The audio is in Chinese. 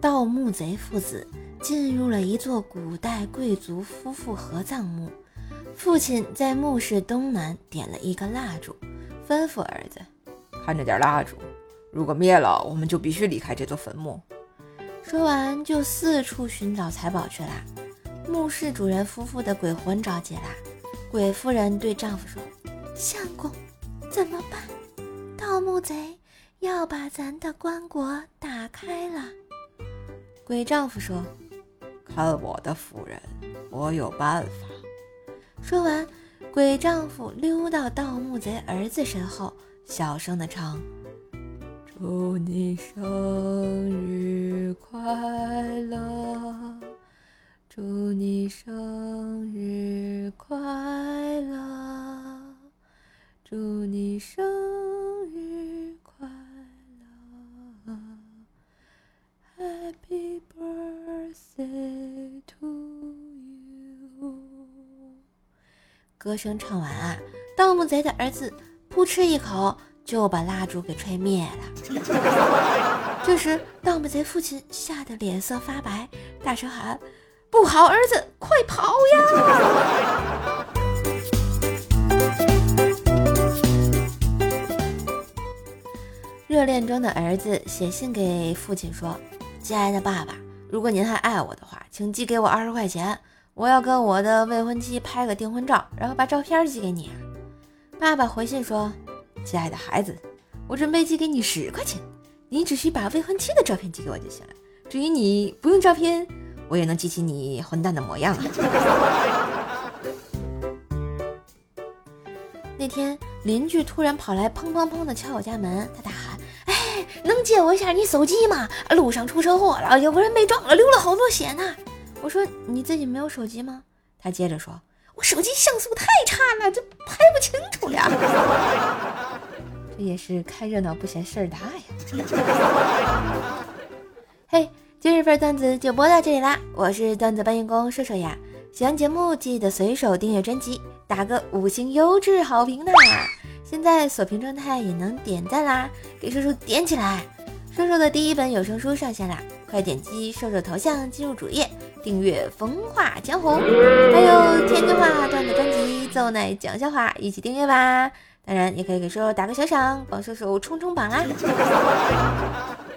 盗墓贼父子进入了一座古代贵族夫妇合葬墓。父亲在墓室东南点了一个蜡烛，吩咐儿子：“看着点蜡烛，如果灭了，我们就必须离开这座坟墓。”说完，就四处寻找财宝去了。墓室主人夫妇的鬼魂着急了。鬼夫人对丈夫说：“相公，怎么办？盗墓贼要把咱的棺椁打开了。”鬼丈夫说：“看我的，夫人，我有办法。”说完，鬼丈夫溜到盗墓贼儿子身后，小声的唱：“祝你生日快乐。”祝你生日快乐！祝你生日快乐！Happy birthday to you！歌声唱完啊，盗墓贼的儿子扑哧一口就把蜡烛给吹灭了。这时，盗墓贼父亲吓得脸色发白，大声喊。不好，儿子，快跑呀！热恋中的儿子写信给父亲说：“亲爱的爸爸，如果您还爱我的话，请寄给我二十块钱，我要跟我的未婚妻拍个订婚照，然后把照片寄给你。”爸爸回信说：“亲爱的孩子，我准备寄给你十块钱，你只需把未婚妻的照片寄给我就行了。至于你不用照片。”我也能记起你混蛋的模样啊！那天邻居突然跑来，砰砰砰的敲我家门，他大喊：“哎，能借我一下你手机吗？路上出车祸了，有个人被撞了，流了好多血呢。”我说：“你自己没有手机吗？”他接着说：“我手机像素太差了，这拍不清楚呀。”这也是看热闹不嫌事儿大呀！嘿。今日份段子就播到这里啦！我是段子搬运工瘦瘦呀，喜欢节目记得随手订阅专辑，打个五星优质好评呢。现在锁屏状态也能点赞啦，给瘦瘦点起来！瘦瘦的第一本有声书上线啦，快点击瘦瘦头像进入主页订阅《风化江湖》，还有天津话段子专辑《奏奶讲笑话》，一起订阅吧！当然也可以给瘦瘦打个小赏，帮瘦瘦冲冲榜啊！